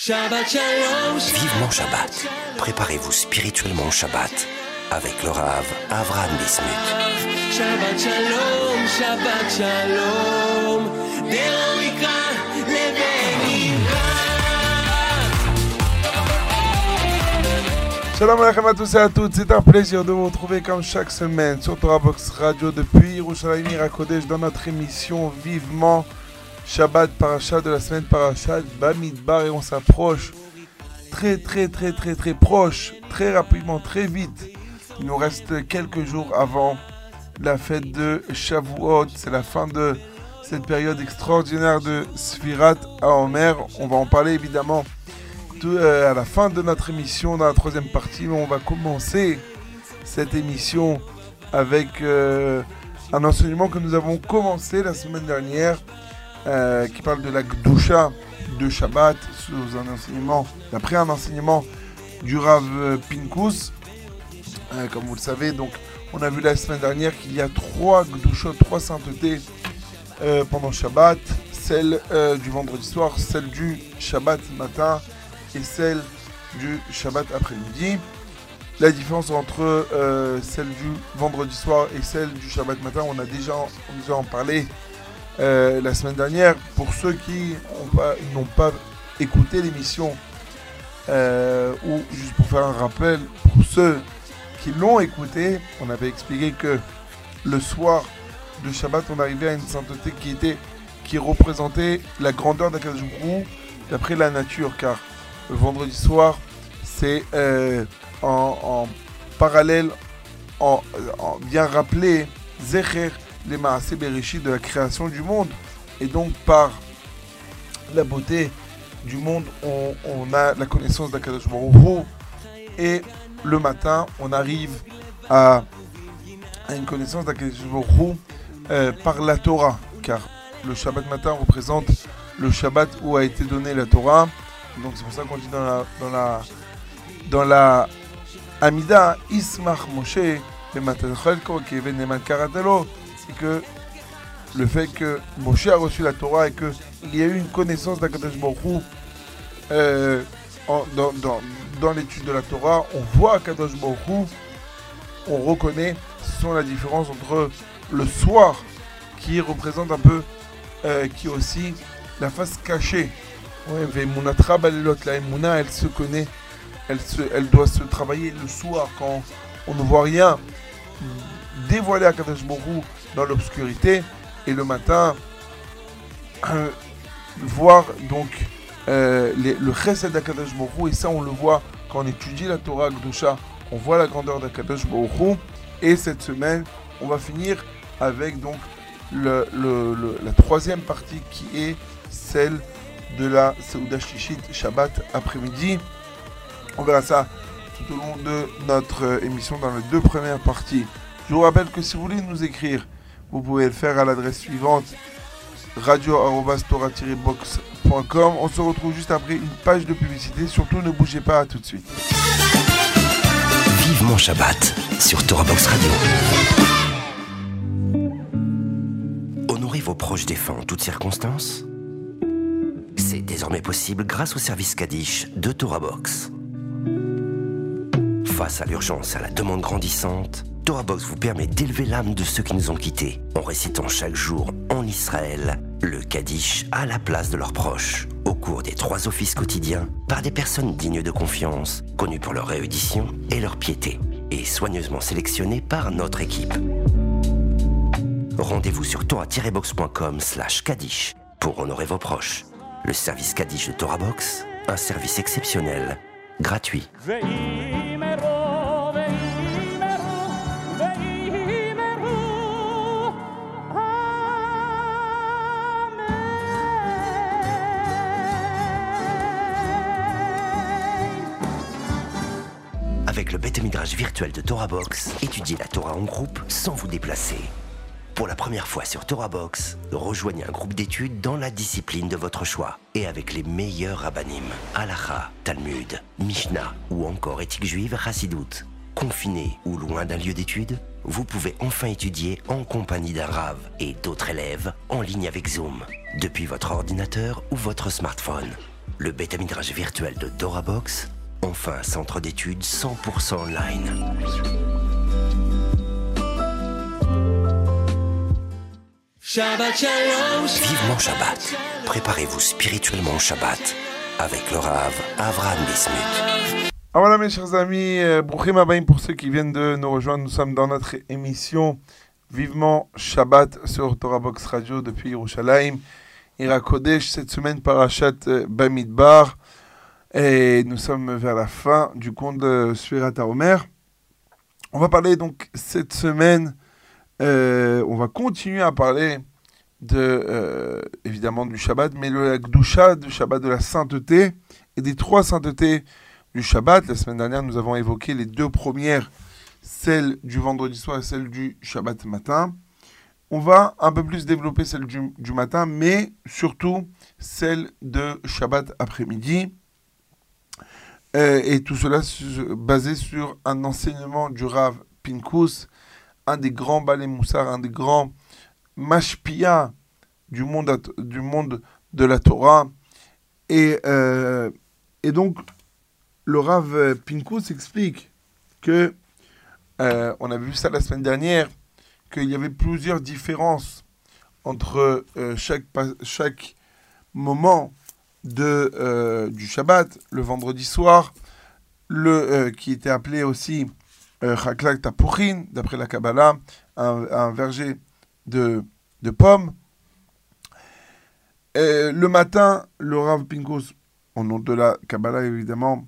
Shabbat Shalom. Vivement Shabbat. Préparez-vous spirituellement au Shabbat avec le Rav Avram Bismuth. Shabbat Shalom, Shabbat Shalom. Shalom alaikum à tous et à toutes, c'est un plaisir de vous retrouver comme chaque semaine sur Torah Box Radio depuis Yerushalayim Mirakodesh dans notre émission Vivement Shabbat Parashat de la semaine Parashat Bamidbar et on s'approche très très très très très proche, très rapidement, très vite. Il nous reste quelques jours avant la fête de Shavuot, c'est la fin de cette période extraordinaire de Sfirat à Omer. On va en parler évidemment euh, à la fin de notre émission, dans la troisième partie. Mais on va commencer cette émission avec euh, un enseignement que nous avons commencé la semaine dernière, euh, qui parle de la Gdusha de Shabbat, sous un enseignement, d'après un enseignement du Rav Pinkus. Euh, comme vous le savez, donc on a vu la semaine dernière qu'il y a trois Gdushot, trois saintetés euh, pendant Shabbat, celle du vendredi soir, celle du Shabbat matin et celle du Shabbat après-midi. La différence entre celle du vendredi soir et celle du Shabbat matin, on a déjà, on nous en parlé euh, la semaine dernière. Pour ceux qui n'ont pas, écouté l'émission, euh, ou juste pour faire un rappel, pour ceux qui l'ont écouté, on avait expliqué que le soir de Shabbat, on arrivait à une sainteté qui était qui représentait la grandeur Hu d'après la nature, car le vendredi soir, c'est euh, en, parallèle, en, en bien rappelé, Zecher, les Maaseh Bereshit de la création du monde. Et donc, par la beauté du monde, on, a la connaissance d'Akadosh. Et le matin, on arrive à, une connaissance d'Akadosh euh, par la Torah, car le Shabbat matin représente le Shabbat où a été donnée la Torah. Donc c'est pour ça qu'on dit dans la dans la dans la Amida Ismach Moshe C'est que le fait que Moshe a reçu la Torah et que il y a eu une connaissance d'Akadosh Baruch euh, en- dans, dans, dans l'étude de la Torah, on voit Akadosh Baruch on reconnaît, sont la différence entre le soir qui représente un peu, euh, qui est aussi la face cachée. Ouais, la Emouna, elle se connaît, elle, se, elle doit se travailler le soir quand on ne voit rien, dévoiler à Kadosh dans l'obscurité, et le matin, euh, voir donc euh, le chesed d'Akadosh Baruch et ça on le voit quand on étudie la Torah Gdusha, on voit la grandeur d'Akadosh Baruch et cette semaine, on va finir avec donc la troisième partie qui est celle de la Seuda Shishit Shabbat après-midi. On verra ça tout au long de notre euh, émission dans les deux premières parties. Je vous rappelle que si vous voulez nous écrire, vous pouvez le faire à l'adresse suivante radio-box.com. On se retrouve juste après une page de publicité. Surtout ne bougez pas, tout de suite. Vivement Shabbat sur Torah Box Radio. Honorez vos proches défunts en toutes circonstances. C'est désormais possible grâce au service Kaddish de Torah Box. Face à l'urgence à la demande grandissante, Torah Box vous permet d'élever l'âme de ceux qui nous ont quittés en récitant chaque jour en Israël le Kaddish à la place de leurs proches au cours des trois offices quotidiens par des personnes dignes de confiance, connues pour leur réédition et leur piété, et soigneusement sélectionnées par notre équipe. Rendez-vous sur torah-box.com slash Kaddish pour honorer vos proches. Le service Kaddish de Torah Box, un service exceptionnel, gratuit. Avec le bête midrash virtuel de Torah Box, étudiez la Torah en groupe sans vous déplacer. Pour la première fois sur Torah Box, rejoignez un groupe d'études dans la discipline de votre choix et avec les meilleurs rabbinim, Halacha, Talmud, Mishnah ou encore éthique juive Chassidoute. Confiné ou loin d'un lieu d'études, vous pouvez enfin étudier en compagnie d'un rave et d'autres élèves en ligne avec Zoom, depuis votre ordinateur ou votre smartphone. le bêta-midrage virtuel de DoraBox, enfin centre d'études 100% online. Shabbat Shalom. Vivement Shabbat. Préparez-vous spirituellement au Shabbat avec le Rav Avraham Bismuth. Ah voilà mes chers amis, euh, pour ceux qui viennent de nous rejoindre, nous sommes dans notre émission Vivement Shabbat sur Torah Box Radio depuis Yerushalayim. Ira Kodesh, cette semaine Parashat euh, Bamidbar. Et nous sommes vers la fin du conte de Surat Omer. On va parler donc cette semaine, euh, on va continuer à parler de, euh, évidemment du Shabbat, mais la Gdusha, du Shabbat de la sainteté et des trois saintetés du Shabbat. La semaine dernière, nous avons évoqué les deux premières, celle du vendredi soir et celle du Shabbat matin. On va un peu plus développer celle du, du matin, mais surtout celle de Shabbat après-midi. Euh, et tout cela basé sur un enseignement du Rav Pinkus, un des grands balais moussard, un des grands mashpia du monde, du monde de la Torah. Et, euh, et donc, le Rav Pinkus explique que, euh, on a vu ça la semaine dernière, qu'il y avait plusieurs différences entre euh, chaque, chaque moment de, euh, du Shabbat, le vendredi soir, le, euh, qui était appelé aussi euh, Chaklak Tapurin, d'après la Kabbalah, un, verger de, de pommes. Euh, le matin, le Rav Pinkus, au nom de la Kabbalah évidemment,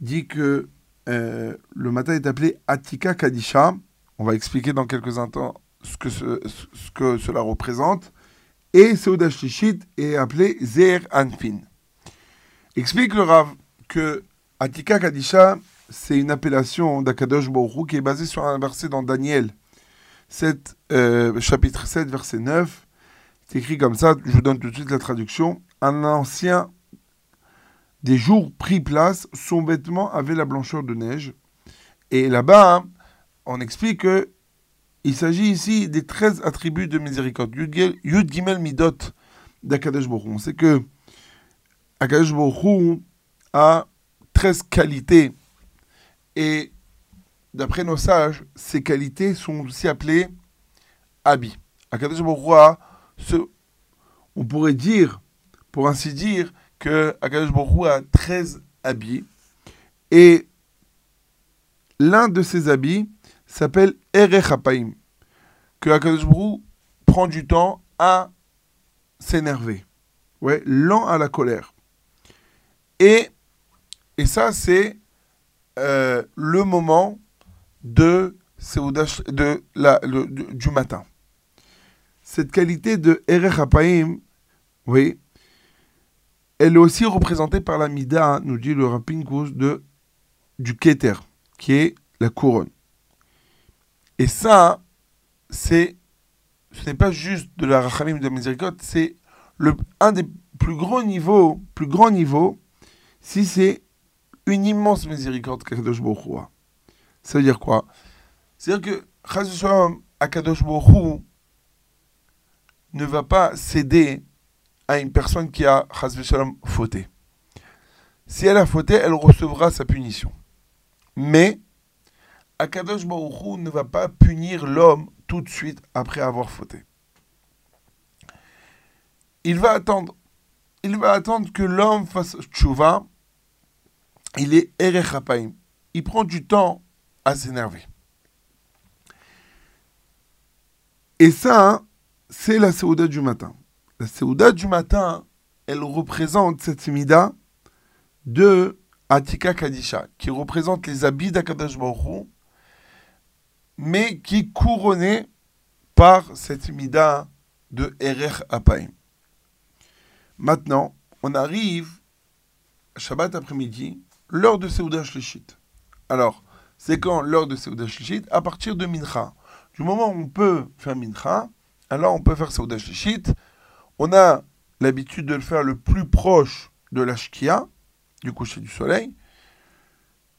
dit que le matin est appelé Atika Kadisha. On va expliquer dans quelques instants ce que, ce que cela représente. Et Seuda Shlishit est appelé Zer Anfin. Explique le Rav que Atika Kadisha, c'est une appellation d'Akadosh Baruch qui est basée sur un verset dans Daniel 7, euh, chapitre 7, verset 9. C'est écrit comme ça, je vous donne tout de suite la traduction. Un ancien des jours prit place, son vêtement avait la blancheur de neige. Et là-bas, on explique que il s'agit ici des 13 attributs de miséricorde. Yud Gimel Midot d'Akadosh Baruch. On sait que Akadosh Baruch a 13 qualités. Et d'après nos sages, ces qualités sont aussi appelées habits. Akadosh on pourrait dire, pour ainsi dire, que Akadosh a 13 habits. Et l'un de ces habits s'appelle Erech Hapaim, que Akadosh prend du temps à s'énerver. Ouais, lent à la colère. Et, ça, c'est euh, le moment de, de du, matin. Cette qualité de Erech Hapaim, oui, elle est aussi représentée par la Mida, nous dit le Rapinkus, de, du Keter, qui est la couronne. Et ça, c'est, ce n'est pas juste de la Rachamim de la miséricorde, c'est le, un des plus gros niveaux, plus grands niveaux, si c'est une immense miséricorde qu'Akadosh Baruch. Ça veut dire quoi? C'est-à-dire que Chaz v'Shalom, Akadosh ne va pas céder à une personne qui a Chaz v'Shalom fauté. Si elle a fauté, elle recevra sa punition. Mais Akadosh Baruch Hu ne va pas punir l'homme tout de suite après avoir fauté. Il va attendre. Il va attendre que l'homme fasse tchouva. Il est erech hapaim. Il prend du temps à s'énerver. Et ça, hein, c'est la Séouda du matin. La Séouda du matin, elle représente cette mida de Atika Kadisha, qui représente les habits d'Akadash Baruch mais qui est couronné par cette mida de Erech Apaim. Maintenant, on arrive Shabbat après-midi, l'heure de Seuda Shlishit. Alors, c'est quand l'heure de Seuda Shlishit? À partir de Mincha. Du moment où on peut faire Mincha, alors on peut faire Seuda Shlishit. On a l'habitude de le faire le plus proche de la Shkia, du coucher du soleil.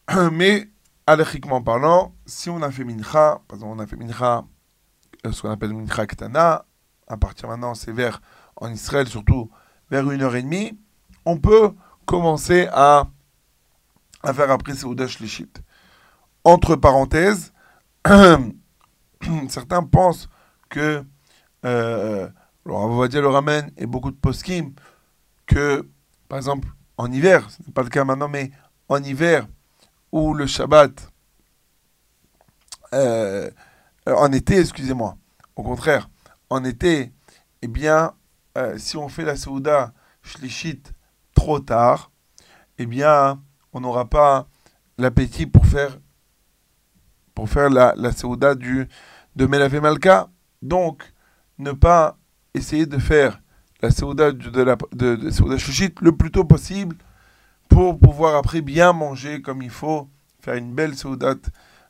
Mais, aléchiquement parlant, si on a fait Mincha, par exemple, on a fait Mincha, euh, ce qu'on appelle Mincha Ktana, à partir maintenant, c'est vers, en Israël surtout, vers une heure et demie, on peut commencer à, à faire après Seouda Shlishit. Entre parenthèses, certains pensent que, euh, on va dire le ramène et beaucoup de poskim, que par exemple en hiver, ce n'est pas le cas maintenant, mais en hiver, ou le Shabbat, euh, en été, excusez-moi, au contraire, en été, eh bien, euh, si on fait la Seouda Shlishit trop tard, eh bien, on n'aura pas l'appétit pour faire, pour faire la, Seouda du, de Malka. Donc, ne pas essayer de faire la Seouda de, la de, de le plus tôt possible pour pouvoir après bien manger comme il faut, faire une belle Seouda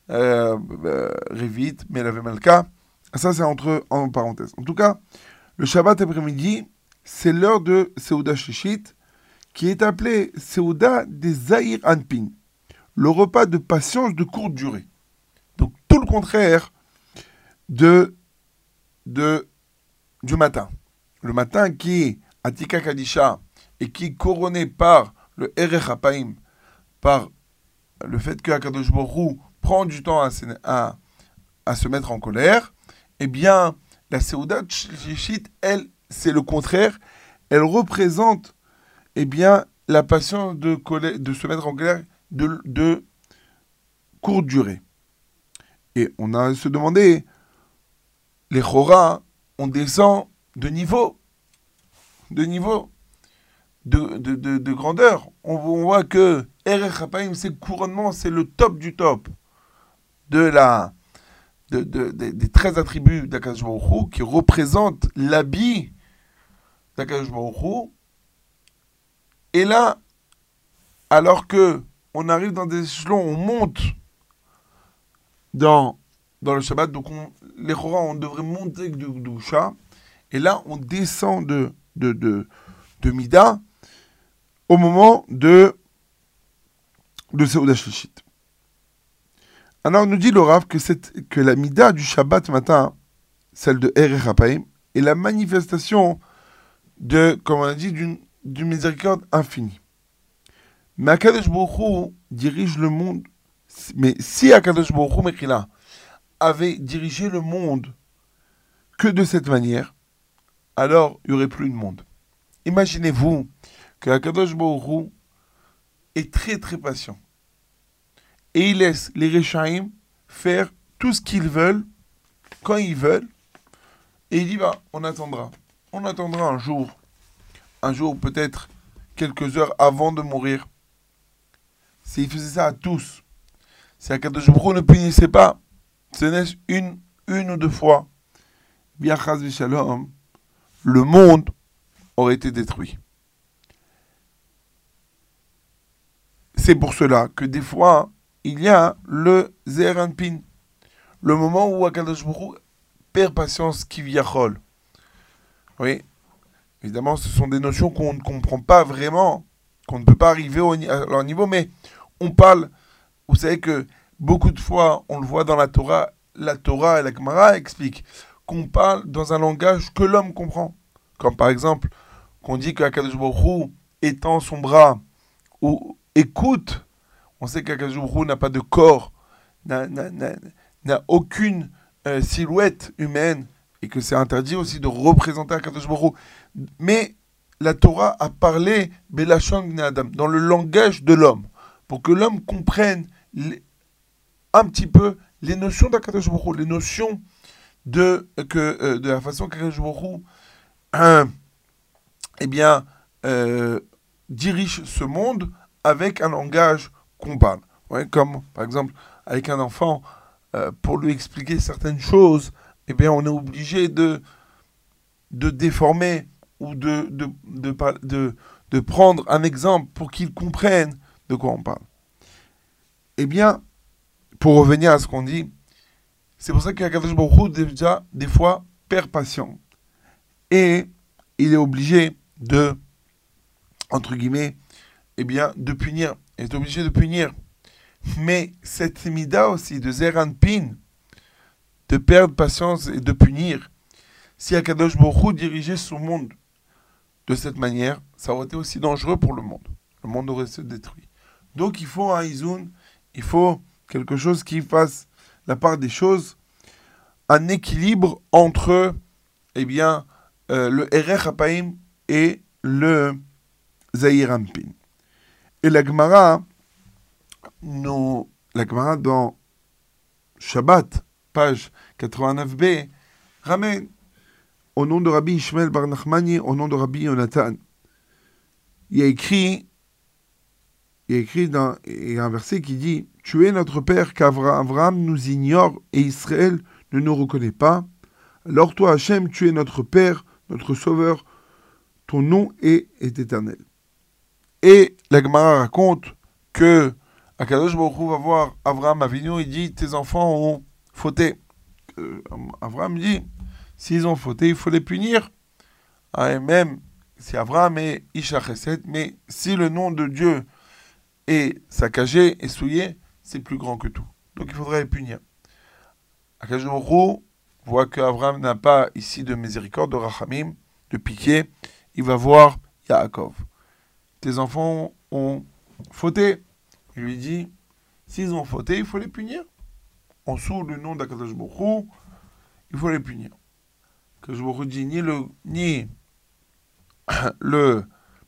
euh, euh, Revit, Melavé Malka. Ça, c'est entre en parenthèse. En tout cas, le Shabbat après-midi, c'est l'heure de Seouda Shishit, qui est appelé Seouda des Zahir Anpin, le repas de patience de courte durée. Donc tout le contraire de, de du matin. Le matin qui est Atika Kadisha et qui est couronné par le Erech Hapaim, par le fait que Akadosh prend du temps à, se mettre en colère, eh bien, la Seouda Shishit, elle, c'est le contraire. Elle représente, eh bien, la patience de, de se mettre en colère de, courte durée. Et on a se demandé, les Chora, on descend de niveau, de niveau, de, de, de, de grandeur. On, voit que Erech c'est couronnement, c'est le top du top de la, de, de, de, des 13 attributs d'Akadosh qui représentent l'habit d'Akadosh Et là, alors que on arrive dans des échelons, on monte dans, dans le Shabbat, donc on, les Chora, on devrait monter de Doucha, et là, on descend de, de, de, de Mida au moment de, de Seouda Shlishit. Alors, nous dit le que, que la Mida du Shabbat matin, celle de Erer Hapaim, est la manifestation de, comme on a dit, d'une miséricorde infinie. Mais Akadosh dirige le monde. Mais si Akadosh Baruch Hu, avait dirigé le monde que de cette manière, alors il n'y aurait plus de monde. Imaginez-vous que Akadosh Baruch est très très patient et il laisse les Rechaim faire tout ce qu'ils veulent, quand ils veulent, et il dit, bah, on attendra. On attendra un jour, un jour peut-être quelques heures avant de mourir. S'il faisait ça à tous, si Akadosh Baruch ne punissait pas, ce n'est une, une ou deux fois, le monde aurait été détruit. C'est pour cela que des fois, il y a le Zeranpin, le moment où Akadosh Baruch perd patience qui viachol. Oui, évidemment, ce sont des notions qu'on ne comprend pas vraiment, qu'on ne peut pas arriver à leur niveau, mais on parle, vous savez que beaucoup de fois, on le voit dans la Torah, la Torah et la Gemara expliquent qu'on parle dans un langage que l'homme comprend. Comme par exemple, qu'on dit qu'Akadosh Baruch étend son bras ou écoute. On sait qu'Akadosh n'a pas de corps, n'a aucune euh, silhouette humaine, et que c'est interdit aussi de représenter Akadosh Mais la Torah a parlé Adam, dans le langage de l'homme, pour que l'homme comprenne un petit peu les notions d'Akadosh les notions de, que, euh, de la façon qu'Akadosh euh, eh bien, euh, dirige ce monde avec un langage qu'on parle. comme par exemple avec un enfant, euh, pour lui expliquer certaines choses, eh bien, on est obligé de, de déformer ou de, de, de, prendre un exemple pour qu'il comprenne de quoi on parle. Eh bien, pour revenir à ce qu'on dit, c'est pour ça qu'Akadosh Baruch déjà, des fois, perd patient. Et il est obligé de, entre guillemets, eh bien, de punir est obligé de punir. Mais cette mida aussi de Zeran Pin, de perdre patience et de punir, si Akadosh Borou dirigeait son monde de cette manière, ça aurait été aussi dangereux pour le monde. le monde aurait se détruit. Donc il faut un izoun, il faut quelque chose qui fasse la part des choses, un équilibre entre eh bien, euh, le Erech Hapaim et le Zahir Ampin. Et la Gemara, nous, la Gemara dans Shabbat, page 89b, ramène au nom de Rabbi Ishmael Bar Nachmani, au nom de Rabbi Yonatan. Il y a écrit, il y a écrit dans un verset qui dit Tu es notre père qu'Abraham nous ignore et Israël ne nous reconnaît pas. Alors toi, Hachem, tu es notre père, notre sauveur, ton nom est, est éternel. Et la Gemara raconte que Akadosh Baruch va voir Abraham Avinu, il dit Tes enfants ont fauté. Euh, Abraham dit S'ils ont fauté, il faut les punir. Ah, et même si Abraham est Isha Chesed, mais si le nom de Dieu est saccagé et souillé, c'est plus grand que tout. Donc il faudrait les punir. Akadosh voit qu'Abraham n'a pas ici de miséricorde, de rachamim, de pitié. Il va voir Yaakov. Tes enfants ont fauté. Il lui dit, s'ils ont fauté, il faut les punir. En sous le nom d'Akadosh il faut les punir. Akadosh Baruch dit ni le, ni le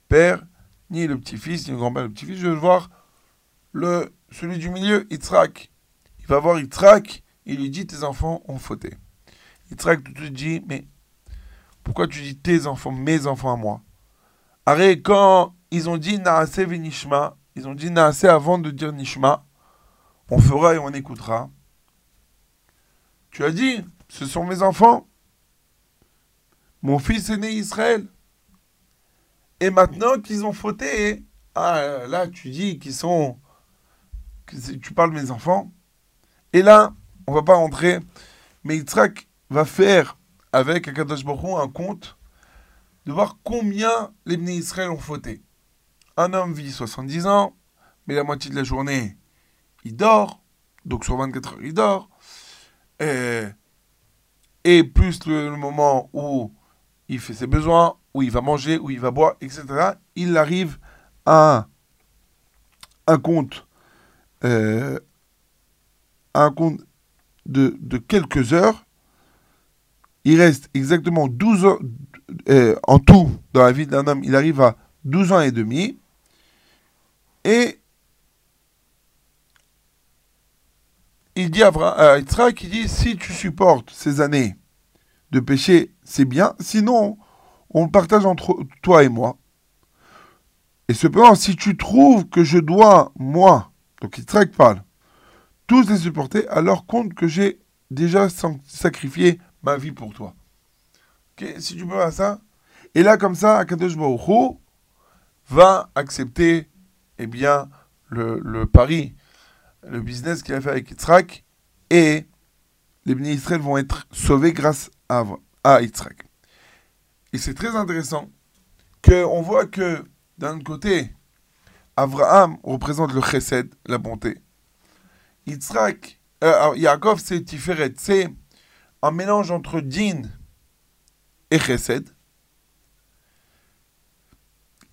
père, ni le petit-fils, ni le grand-père, le petit-fils, je veux voir le, celui du milieu, Yitzhak. Il va voir Yitzhak, il lui dit, tes enfants ont fauté. Yitzhak tout de suite dit, mais pourquoi tu dis tes enfants, mes enfants à moi? Arrête, quand ils ont dit Naase Venishma, ils ont dit Naase avant de dire Nishma, on fera et on écoutera. Tu as dit, ce sont mes enfants. Mon fils est né Israël. Et maintenant qu'ils ont fauté, ah, là tu dis qu'ils sont. Tu parles mes enfants. Et là, on va pas rentrer. Mais Yitzhak va faire avec Akadosh Baruch un compte de voir combien les Bnei Israël ont fauté. Un homme vit 70 ans, mais la moitié de la journée, il dort. Donc sur 24 heures, il dort. Et, plus le, moment où il fait ses besoins, où il va manger, où il va boire, etc., il arrive à un compte, euh, de, quelques heures il reste exactement 12 ans, euh, en tout, dans la vie d'un homme, il arrive à 12 ans et demi. Et il dit à Yitzhak, il dit, si tu supportes ces années de péché, c'est bien. Sinon, on partage entre toi et moi. Et cependant, si tu trouves que je dois, moi, donc Yitzhak parle, tous les supporter, alors compte que j'ai déjà sacrifié ma vie pour toi. Si tu peux à ça. Et là, comme ça, Akadosh Baruch va accepter eh bien, le, le pari, le business qu'il a fait avec Yitzhak, et les bénis Israël vont être sauvés grâce à, à Yitzhak. Et c'est très intéressant qu'on voit que d'un côté, Abraham représente le chesed, la bonté. Yitzhak, euh, Yaakov, c'est Tiferet, c'est un mélange entre din et chesed.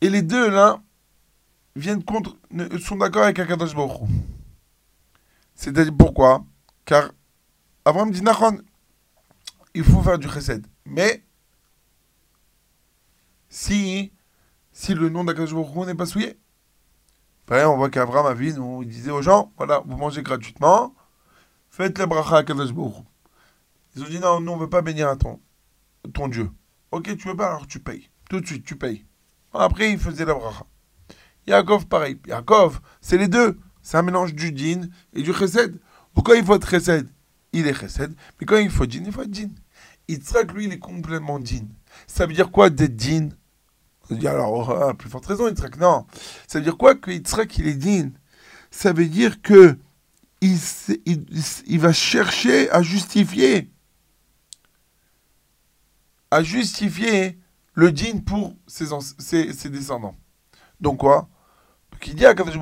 Et les deux, là, viennent contre, sont d'accord avec Akadosh Baruch C'est-à-dire pourquoi? Car Abraham dit, Nachon, il faut faire du chesed. Mais, si, si le nom d'Akadosh n'est pas souillé, après, on voit qu'Abraham a vu, il disait aux gens, voilà, vous mangez gratuitement, faites la bracha à Akadosh ils ont dit non, nous on veut pas bénir à ton, ton Dieu. Ok, tu veux pas, alors tu payes. Tout de suite, tu payes. Après, il faisait la bracha. Yaakov, pareil. Yaakov, c'est les deux. C'est un mélange du din et du chesed. Pourquoi il faut être chesed Il est chesed. Mais quand il faut din, il faut être din. Yitzhak, lui, il est complètement din. Ça veut dire quoi d'être din On dit alors, oh, plus forte raison, Yitzhak. Non. Ça veut dire quoi que Yitzhak, il est din Ça veut dire que il, va chercher à justifier à justifier le din pour ses, descendants. Donc quoi? Il dit à Kadosh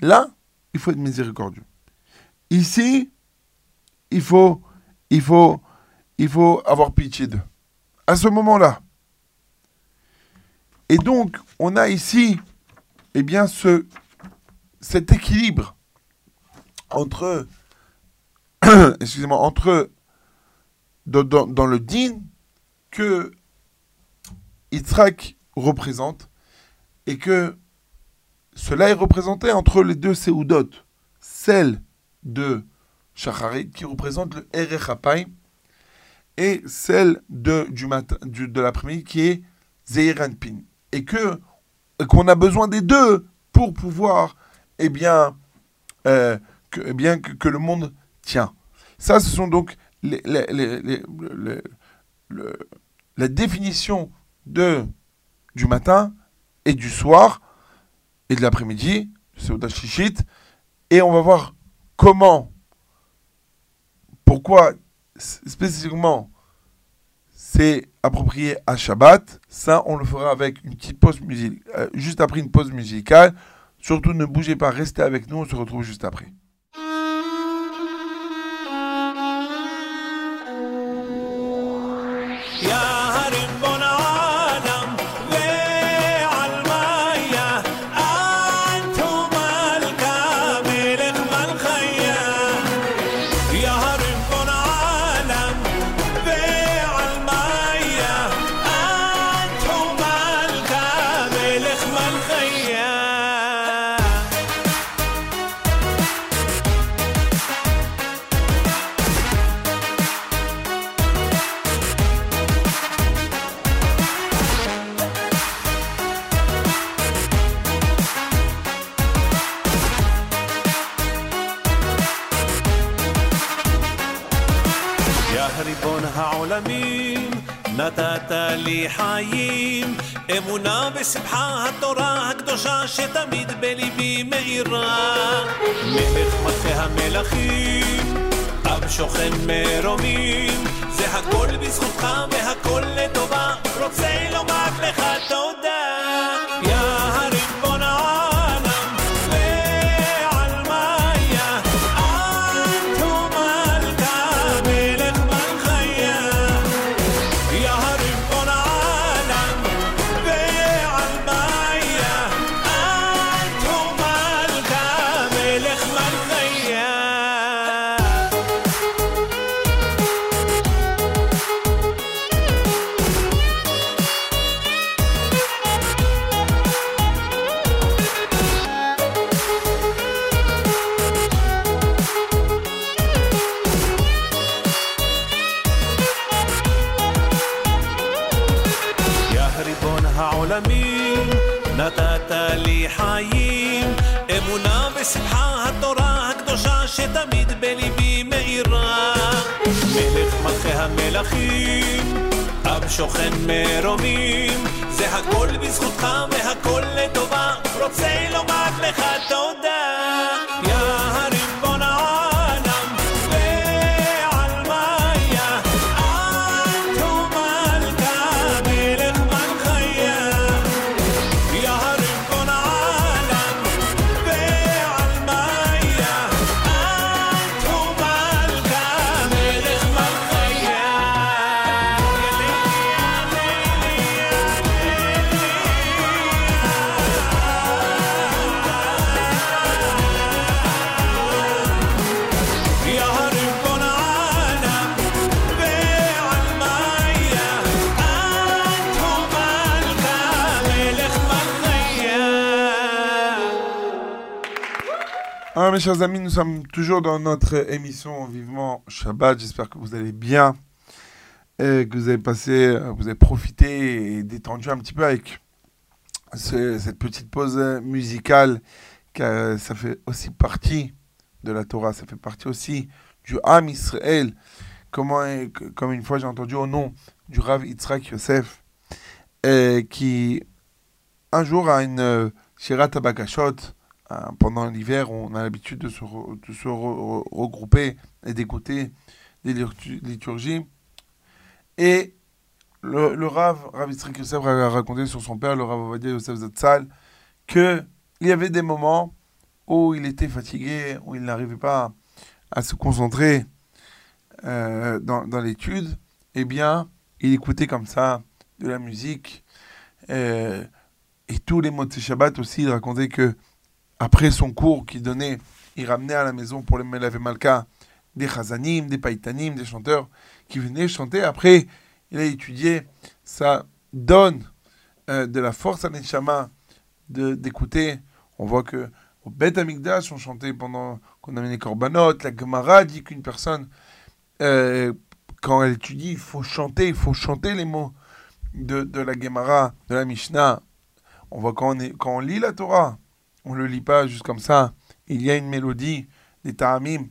là, il faut être miséricordieux. Ici, il faut, il faut, il faut avoir pitié d'eux. À ce moment-là. Et donc, on a ici eh bien, ce, cet équilibre entre, excusez-moi, entre dans le din que Yitzhak représente et que cela est représenté entre les deux Seudot, celle de Shacharit qui représente le Erech et celle de, l'après-midi qui est Zeir Anpin. Et que qu'on a besoin des deux pour pouvoir, eh bien, euh, que, eh que, le monde tient. Ça, ce sont donc les, les- les- les- le- le- la définition de, du matin et du soir de l'après-midi, c'est au Shishit, et on va voir comment, pourquoi spécifiquement c'est approprié à Shabbat. Ça, on le fera avec une petite pause musicale, juste après une pause musicale. Surtout, ne bougez pas, restez avec nous, on se retrouve juste après. חיים, אמונה בשמחה התורה הקדושה שתמיד בליבי מאירה. מלך מלכי המלכים, עם שוכן מרומים, זה הכל בזכותך והכל לטובה, רוצה לומר לך תודה. בשמחה התורה הקדושה שתמיד בליבי מאירה. מלך מלכי המלכים, עם שוכן מרומים, זה הכל בזכותך והכל לטובה, רוצה לומר לך תודה. Mes chers amis, nous sommes toujours dans notre émission Vivement Shabbat. J'espère que vous allez bien, et que vous avez passé, vous avez profité et détendu un petit peu avec ce- cette petite pause musicale. Ça fait aussi partie de la Torah, ça fait partie aussi du Ham Israël. Comment, comme une fois j'ai entendu au nom du Rav Yitzhak Yosef, qui un jour a une euh, Shirat Abakashot, euh, pendant l'hiver, on a l'habitude de se, regrouper et d'écouter des liturgies-. Et le, le Rav, Rav Yitzhak a raconté sur son père, le Rav Ovadia Yosef Zatzal, que il y avait des moments où il était fatigué, où il n'arrivait pas à se concentrer euh, dans, dans l'étude. Eh bien, il écoutait comme ça de la musique. euh, et tous les mots de Shabbat aussi, il racontait que après son cours qu'il donnait, il ramenait à la maison pour les Melavé Malka des chazanim, des païtanim, des chanteurs qui venaient chanter. Après, il a étudié, ça donne euh, de la force à de- d'écouter. On voit que au Bet Amigdash, on chantait pendant qu'on amenait korbanot. La Gemara dit qu'une personne, euh, quand elle étudie, il faut chanter, il faut chanter les mots de, de la Gemara, de la Mishnah. On voit quand on, est, quand on lit la Torah, on le lit pas juste comme ça. Il y a une mélodie, des ta'amim.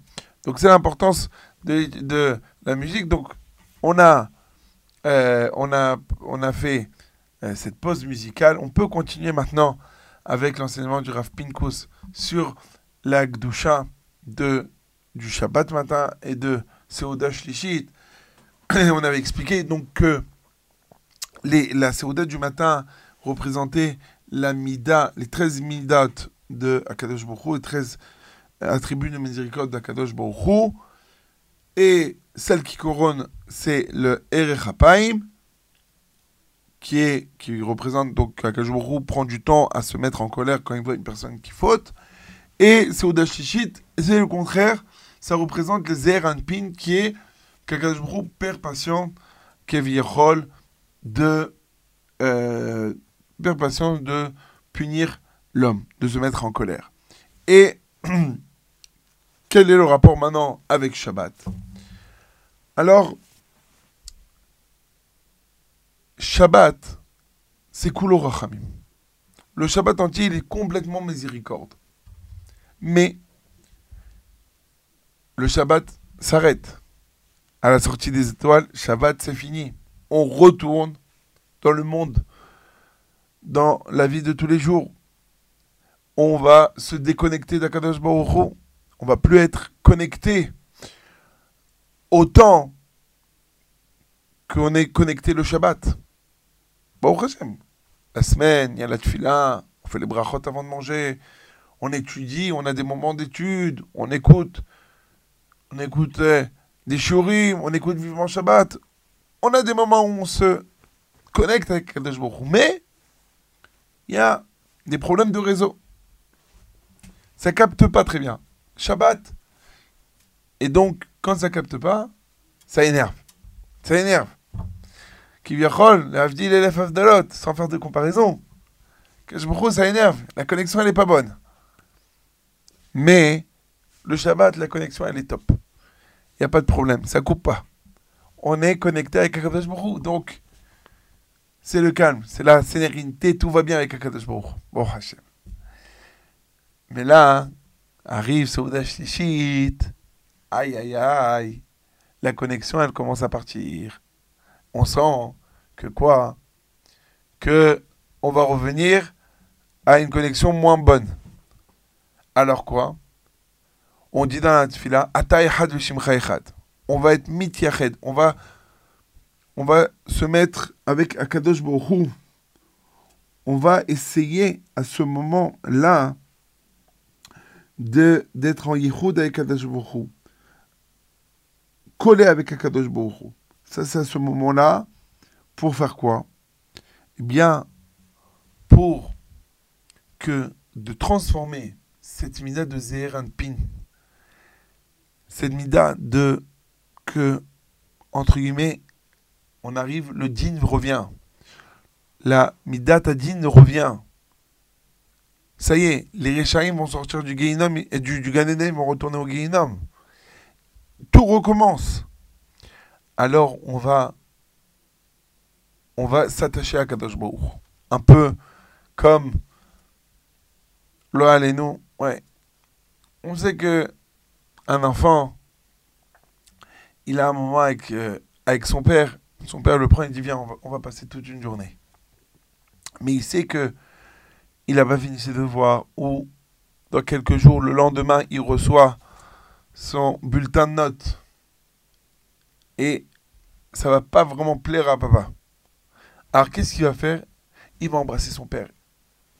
Donc c'est l'importance de, de la musique. Donc on a, euh, on a, on a fait euh, cette pause musicale. On peut continuer maintenant avec l'enseignement du Rav Pinkus sur la Gdusha de, du Shabbat matin et de Seuda Shlishit. On avait expliqué donc que les, la Seuda du matin représentait la Mida, les 13 Midot de Akadosh Baruch les 13 attributs de miséricorde d'Akadosh Baruch. Et celle qui couronne, c'est le Erech qui, est, qui représente donc Akadosh Baruch prend du temps à se mettre en colère quand il voit une personne qui faute. Et Seuda Shishit, c'est le contraire, ça représente le Zer Anpin, qui est qu'Akadosh Baruch perd patient, Keviechol, de euh, patience de punir l'homme, de se mettre en colère. Et quel est le rapport maintenant avec Shabbat? Alors, Shabbat, c'est Kulo Rachamim. Le Shabbat entier, il est complètement miséricorde. Mais le Shabbat s'arrête. À la sortie des étoiles, Shabbat, c'est fini. On retourne dans le monde, dans la vie de tous les jours. On va se déconnecter d'Akadosh Baruch. On va plus être connecté autant qu'on est connecté le Shabbat. Baruch Hashem. La semaine, il y a la tefila, on fait les brachot avant de manger, on étudie, on a des moments d'étude, on écoute, on écoute euh, des shurim, on écoute vivement Shabbat. On a des moments où on se connecte avec Kadosh Baruch. Mais il y a des problèmes de réseau. Ça capte pas très bien. Shabbat. Et donc, quand ça capte pas, ça énerve. Ça énerve. Kivyachol, l'Avdil et Avdalot, sans faire de comparaison. Hu, ça énerve. La connexion, elle est pas bonne. Mais, le Shabbat, la connexion, elle est top. Il n'y a pas de problème. Ça coupe pas. On est connecté avec Kadosh Baruch Hu. Donc, c'est le calme, c'est la sérénité, tout va bien avec Akadosh Baruch. Hachem. Mais là, arrive Souda Shlishit. Aïe, aïe, aïe. La connexion, elle commence à partir. On sent que quoi? Que on va revenir à une connexion moins bonne. Alors quoi? On dit dans la echad. On va être mityached. On va on va se mettre avec Akadosh Hu. On va essayer à ce moment-là de d'être en yichud avec Akadosh Hu. Collé avec Akadosh Hu. Ça, c'est à ce moment-là. Pour faire quoi? Eh bien, pour que de transformer cette mida de Zeher Pin, cette mida de que, entre guillemets, on arrive, le din revient. La midat din revient. Ça y est, les Réchaïm vont sortir du Geinom et du, vont retourner au Geinom. Tout recommence. Alors on va on va s'attacher à Kadosh. Un peu comme Lo Alenu. Ouais. On sait que un enfant, il a un moment avec, euh, avec son père. Son père le prend et dit Viens, on va, passer toute une journée. Mais il sait que il n'a pas fini ses devoirs ou dans quelques jours, le lendemain, il reçoit son bulletin de notes. Et ça va pas vraiment plaire à papa. Alors qu'est-ce qu'il va faire? Il va embrasser son père.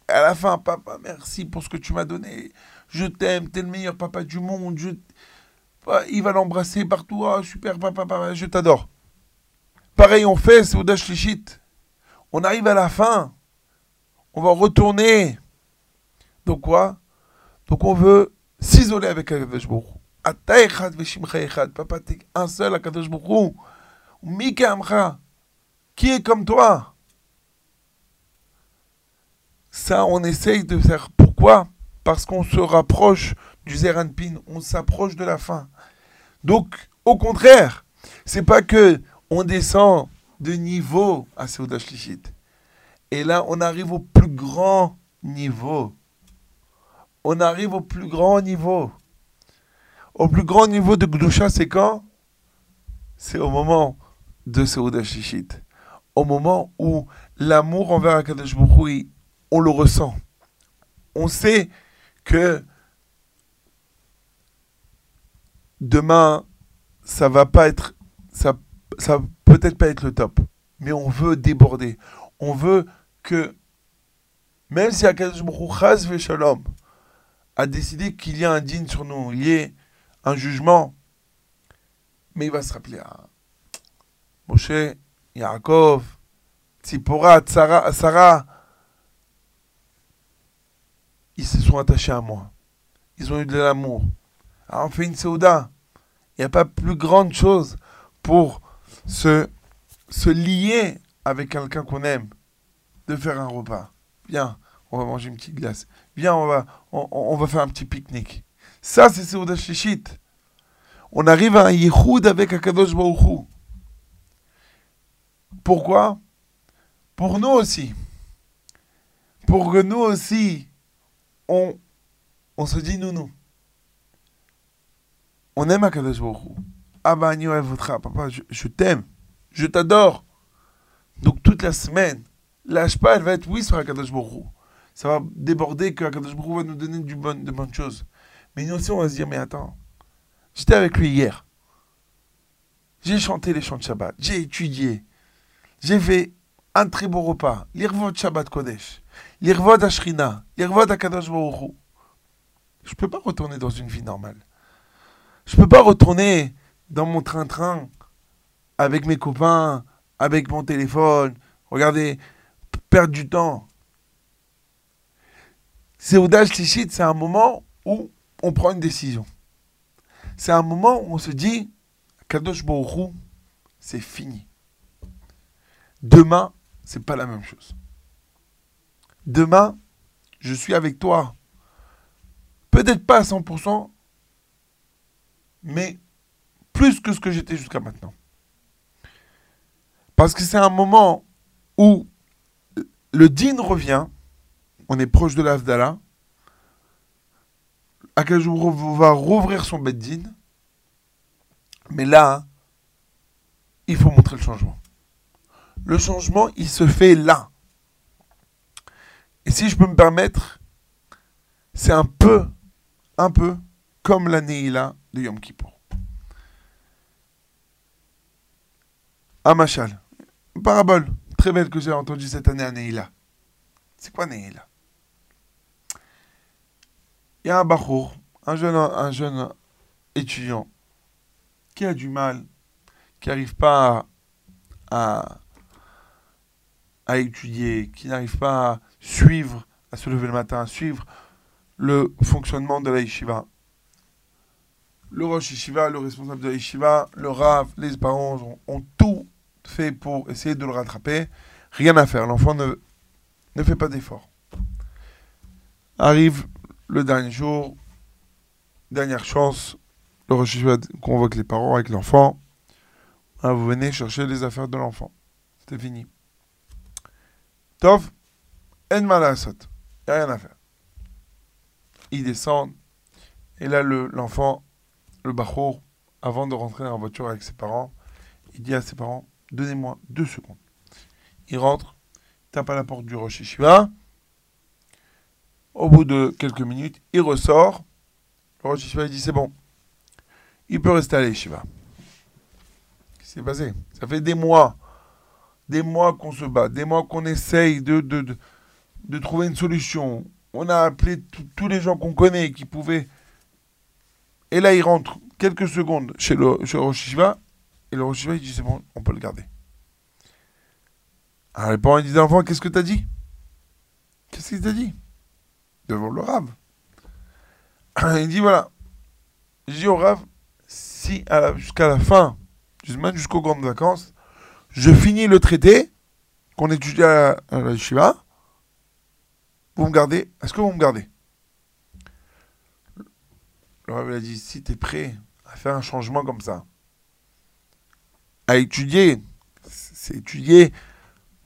À la fin, papa, merci pour ce que tu m'as donné. Je t'aime, t'es le meilleur papa du monde. Il va l'embrasser partout. Super papa, papa, je t'adore. Pareil, on fait, c'est au Dashlichit. On arrive à la fin. On va retourner. Donc quoi? Donc on veut s'isoler avec Akadosh Baruch. Papa, t'es un seul Akadosh Baruch. Mika amcha. Qui est comme toi? Ça, on essaye de faire. Pourquoi? Parce qu'on se rapproche du Zeranpin. On s'approche de la fin. Donc, au contraire, c'est pas que on descend de niveau à Seuda Shlichit. Et là, on arrive au plus grand niveau. On arrive au plus grand niveau. Au plus grand niveau de Gdusha, c'est quand? C'est au moment de Seuda Shlichit. Au moment où l'amour envers Akadosh Baruch on le ressent. On sait que demain, ça va pas être, ça, ça va peut-être pas être le top, mais on veut déborder. On veut que, même si Akadosh Baruch a décidé qu'il y a un digne sur nous, il y ait un jugement, mais il va se rappeler Moshe, Yaakov, Tzipora, Sarah, Sarah, ils se sont attachés à moi. Ils ont eu de l'amour. Alors on fait une Seuda. Il n'y a pas plus grande chose pour se, se lier avec quelqu'un qu'on aime, de faire un repas. Viens, on va manger une petite glace. Viens, on va, on, va faire un petit pique-nique. Ça, c'est Seuda Shishit. On arrive à un Yichud avec Akadosh Baruch Hu. Pourquoi? Pour nous aussi. Pour que nous aussi, on, on se dit nous, nous. On aime Akadosh Baruch Hu. Abba. Papa, je, t'aime. Je t'adore. Donc toute la semaine, lâche pas, elle va être oui sur Akadosh Baruch. Ça va déborder que Akadosh Baruch va nous donner du bon, de bonnes choses. Mais nous aussi, on va se dire, mais attends, j'étais avec lui hier. J'ai chanté les chants de Shabbat. J'ai étudié. J'ai fait un très beau repas. L'Irvod Shabbat Kodesh. L'Irvod Ashrina. L'Irvod Akadosh Baruch. Je peux pas retourner dans une vie normale. Je peux pas retourner dans mon train-train avec mes copains, avec mon téléphone. Regardez, perdre du temps. Seouda Shlichit, c'est un moment où on prend une décision. C'est un moment où on se dit, Kadosh Hu, c'est fini. Demain, c'est pas la même chose. Demain, je suis avec toi. Peut-être pas à 100%, mais plus que ce que j'étais jusqu'à maintenant. Parce que c'est un moment où le din revient, on est proche de l'Avdallah, Akajou va rouvrir son bed din, mais là, il faut montrer le changement. Le changement, il se fait là. Et si je peux me permettre, c'est un peu, un peu comme la Neila de Yom Kippour. Un machal, une parabole très belle que j'ai entendue cette année à Neila. C'est quoi Neila Il y a un bachour, un jeune, un jeune étudiant qui a du mal, qui n'arrive pas à, étudier, qui n'arrive pas à suivre, à se lever le matin, à suivre le fonctionnement de la yeshiva. Le Rosh Yeshiva, le responsable de la yeshiva, le Rav, les parents ont tout fait pour essayer de le rattraper. Rien à faire. L'enfant ne, ne fait pas d'effort. Arrive le dernier jour, dernière chance, le Yeshiva convoque les parents avec l'enfant. Ah, vous venez chercher les affaires de l'enfant. C'était fini. Tov, en malasot. Il n'y a rien à faire. Ils descendent. Et là, le- l'enfant, le bachour, avant de rentrer dans la voiture avec ses parents, il dit à ses parents Donnez-moi deux secondes. Il rentre, tape à la porte du Rosh Yeshiva. Au bout de quelques minutes, il ressort. Le Rosh Yeshiva il dit C'est bon. Il peut rester à la Yeshiva. Qu'est-ce qui s'est passé? Ça fait des mois, des mois qu'on se bat, des mois qu'on essaye de, trouver une solution. On a appelé tous- les gens qu'on connaît qui pouvaient. Et là, il rentre quelques secondes chez le, chez et le Yeshiva, il dit c'est bon, on peut le garder. Alors les parents ils disent qu'est-ce que t'as dit? Qu'est-ce qu'il t'a dit? Devant le Rav. Il dit voilà. Je dis au Rav, si jusqu'à la fin, jusqu'aux grandes vacances, je finis le traité qu'on étudie à la, vous me gardez Est-ce que vous me gardez? Le Rav il a dit si tu es prêt à faire un changement comme ça, à étudier, c'est étudier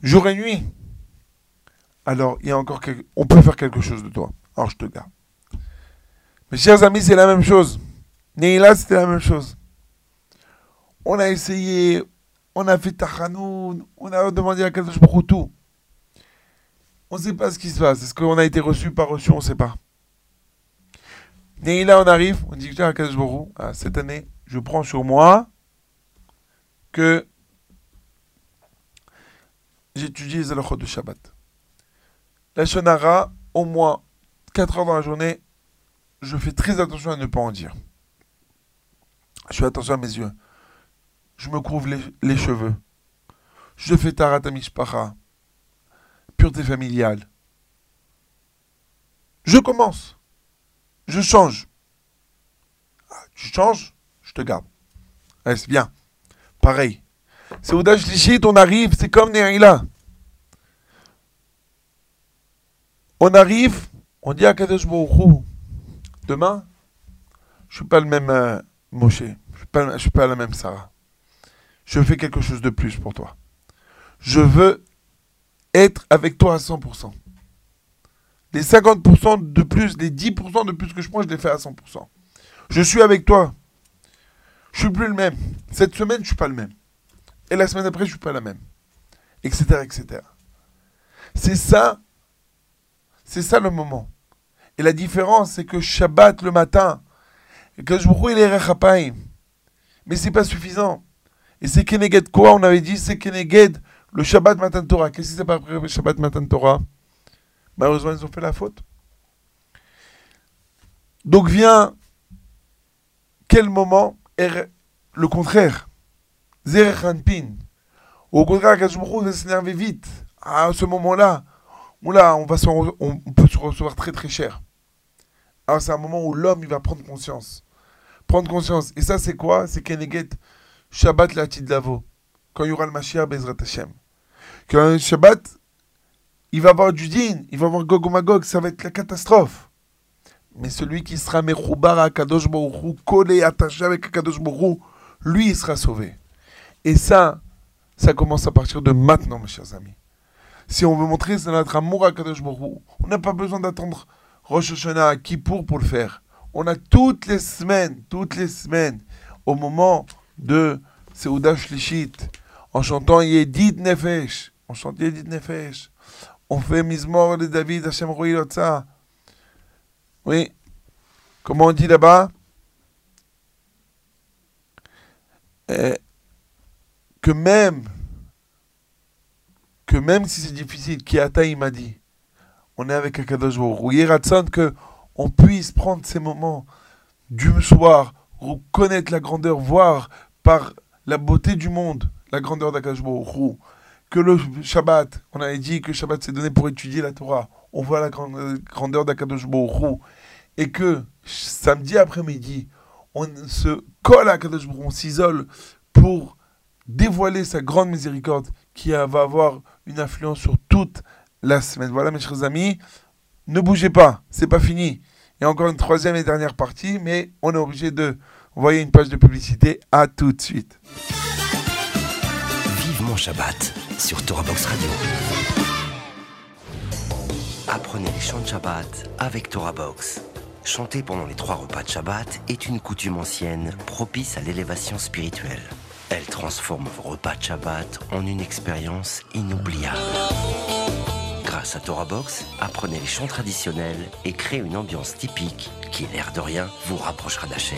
jour et nuit, alors il y a encore quelque... on peut faire quelque chose de toi. Alors je te garde. Mes chers amis, c'est la même chose. Neila, c'était la même chose. On a essayé, on a fait Tachanoun, on a demandé à Kadosh Baruch tout. On ne sait pas ce qui se passe. Est-ce qu'on a été reçu, pas reçu, on ne sait pas. Neila, on arrive, on dit à Kadosh ah, cette année, je prends sur moi que j'étudie les halachot de Shabbat. La Shonara, au moins 4 heures dans la journée, je fais très attention à ne pas en dire. Je fais attention à mes yeux. Je me couvre les, cheveux. Je fais Tarat Mishpacha. Pureté familiale. Je commence. Je change. Ah, tu changes, je te garde. C'est bien. Pareil. C'est Oudash Lichit, on arrive, c'est comme Nehaïla. On arrive, on dit à Kadosh Baruch demain, je suis pas le même euh, Moshe, je suis pas, suis pas la même Sarah. Je fais quelque chose de plus pour toi. Je veux être avec toi à 100%. Les 50% de plus, les 10% de plus que je prends, je les fais à 100%. Je suis avec toi. Je suis plus le même. Cette semaine, je suis pas le même. Et la semaine après, je suis pas la même. Etc. etc. C'est ça. C'est ça le moment. Et la différence, c'est que Shabbat le matin, que je il est Rechapaim. Mais c'est pas suffisant. Et c'est Keneged quoi On avait dit c'est Keneged le Shabbat Matan Torah. Qu'est-ce qui s'est pas après le Shabbat Matan Torah? Malheureusement, ils ont fait la faute. Donc vient quel moment? Le contraire Zerech Au contraire, Kajmourou va s'énerver vite. À ce moment-là, on, va se on, peut se recevoir très très cher. Alors c'est un moment où l'homme il va prendre conscience. Prendre conscience. Et ça c'est quoi? C'est Keneget Shabbat la Lavo. Quand il y aura le Mashiach Bezrat Hashem. Quand Shabbat, il va avoir du il va avoir Gog Magog, ça va être la catastrophe. Mais celui qui sera Mechoubar à Kadosh Baruch Hu, collé, attaché avec Kadosh Baruch Hu, lui il sera sauvé. Et ça, ça commence à partir de maintenant, mes chers amis. Si on veut montrer notre amour à Kadosh Baruch Hu, on n'a pas besoin d'attendre Rosh Hashanah, Kippour pour le faire. On a toutes les semaines, toutes les semaines, au moment de Seudah Shlishit, en chantant Yedid Nefesh, on chante Yedid Nefesh, on fait Mizmor de David Hashem Roi Lotza. Oui, comment on dit là-bas Euh, Que même, que même si c'est difficile, il m'a dit, on est avec Akadosh Baruch que on puisse prendre ces moments du soir, reconnaître la grandeur, voir par la beauté du monde la grandeur d'Akadosh. Le Shabbat, on avait dit que le Shabbat s'est donné pour étudier la Torah. On voit la grande- grandeur d'Akadosh Hu. Et que samedi après-midi, on se colle à Akadosh Hu, on s'isole pour dévoiler sa grande miséricorde qui euh, va avoir une influence sur toute la semaine. Voilà mes chers amis, ne bougez pas, c'est pas fini. Il y a encore une troisième et dernière partie, mais on est obligé de envoyer une page de publicité. À tout de suite. Vive mon Shabbat sur Box Radio. Apprenez les chants de Shabbat avec Box. Chanter pendant les trois repas de Shabbat est une coutume ancienne propice à l'élévation spirituelle. Elle transforme vos repas de Shabbat en une expérience inoubliable. Grâce à Box, apprenez les chants traditionnels et créez une ambiance typique qui, l'air de rien, vous rapprochera d'Hachem.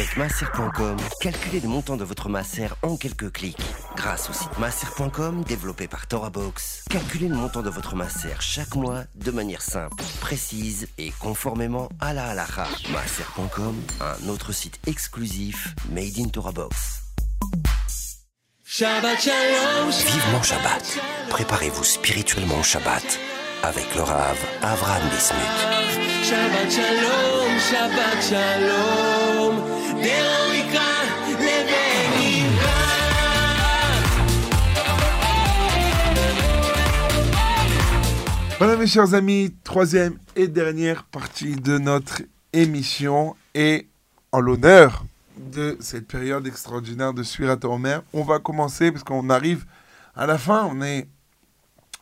Avec masser.com, calculez le montant de votre masser en quelques clics. Grâce au site masser.com développé par TorahBox, calculez le montant de votre masser chaque mois de manière simple, précise et conformément à la halakha. Masser.com, un autre site exclusif made in TorahBox. Shabbat Shalom, Vivement Shabbat. Préparez-vous spirituellement au Shabbat avec le Rav Avram Bismuth. Shabbat shalom, Shabbat shalom, Voilà mes chers amis, troisième et dernière partie de notre émission. Et en l'honneur de cette période extraordinaire de Suirat Omer, on va commencer parce qu'on arrive à la fin, on est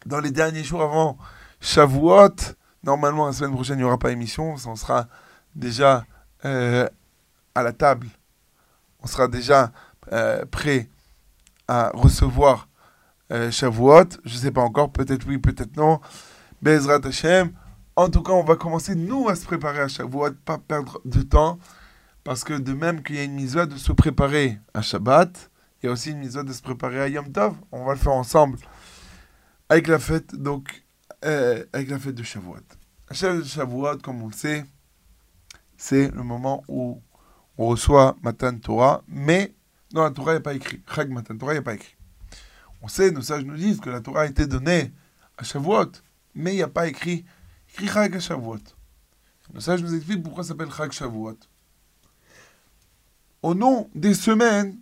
dans les derniers jours avant Shavuot. Normalement la semaine prochaine il n'y aura pas émission, on sera déjà euh, à la table, on sera déjà euh, prêt à recevoir euh, Shavuot. Je ne sais pas encore, peut-être oui, peut-être non. Bezrat Hashem. En tout cas, on va commencer, nous, à se préparer à Shavuot, pas perdre de temps. Parce que de même qu'il y a une mitzvah de se préparer à Shabbat, il y a aussi une mitzvah de se préparer à Yom Tov. On va le faire ensemble. Avec la fête, donc, euh, avec la fête de Shavuot. La fête de Shavuot, comme on le sait, c'est le moment où on reçoit Matan Torah, mais dans la Torah, il n'y a pas écrit. Chag Matan Torah, il n'y a pas écrit. On sait, nos sages nous disent que la Torah a été donnée à Shavuot, mais il n'y a pas écrit, écrit Chag à Shavuot. Nos sages nous expliquent pourquoi ça s'appelle Chag Shavuot. Au nom des semaines,